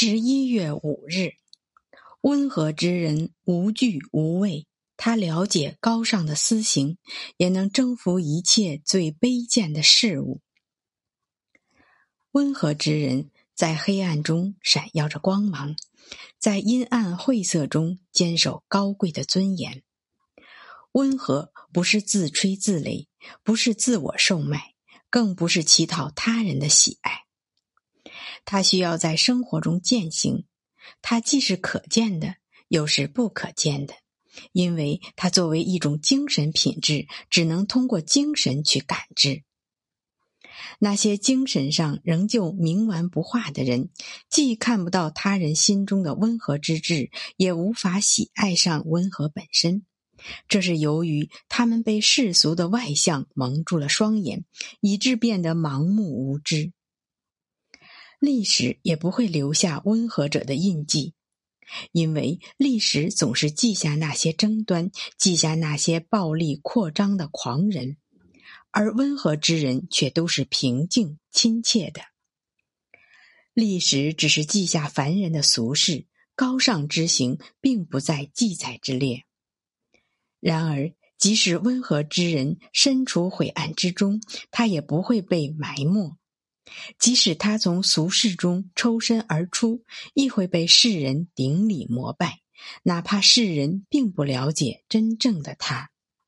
十一月五日，温和之人无惧无畏，他了解高尚的私行，也能征服一切最卑贱的事物。温和之人在黑暗中闪耀着光芒，在阴暗晦涩中坚守高贵的尊严。温和不是自吹自擂，不是自我售卖，更不是乞讨他人的喜爱。他需要在生活中践行，它既是可见的，又是不可见的，因为它作为一种精神品质，只能通过精神去感知。那些精神上仍旧冥顽不化的人，既看不到他人心中的温和之至，也无法喜爱上温和本身。这是由于他们被世俗的外相蒙住了双眼，以致变得盲目无知。历史也不会留下温和者的印记，因为历史总是记下那些争端，记下那些暴力扩张的狂人，而温和之人却都是平静亲切的。历史只是记下凡人的俗事，高尚之行并不在记载之列。然而，即使温和之人身处晦暗之中，他也不会被埋没。即使他从俗世中抽身而出，亦会被世人顶礼膜拜，哪怕世人并不了解真正的他。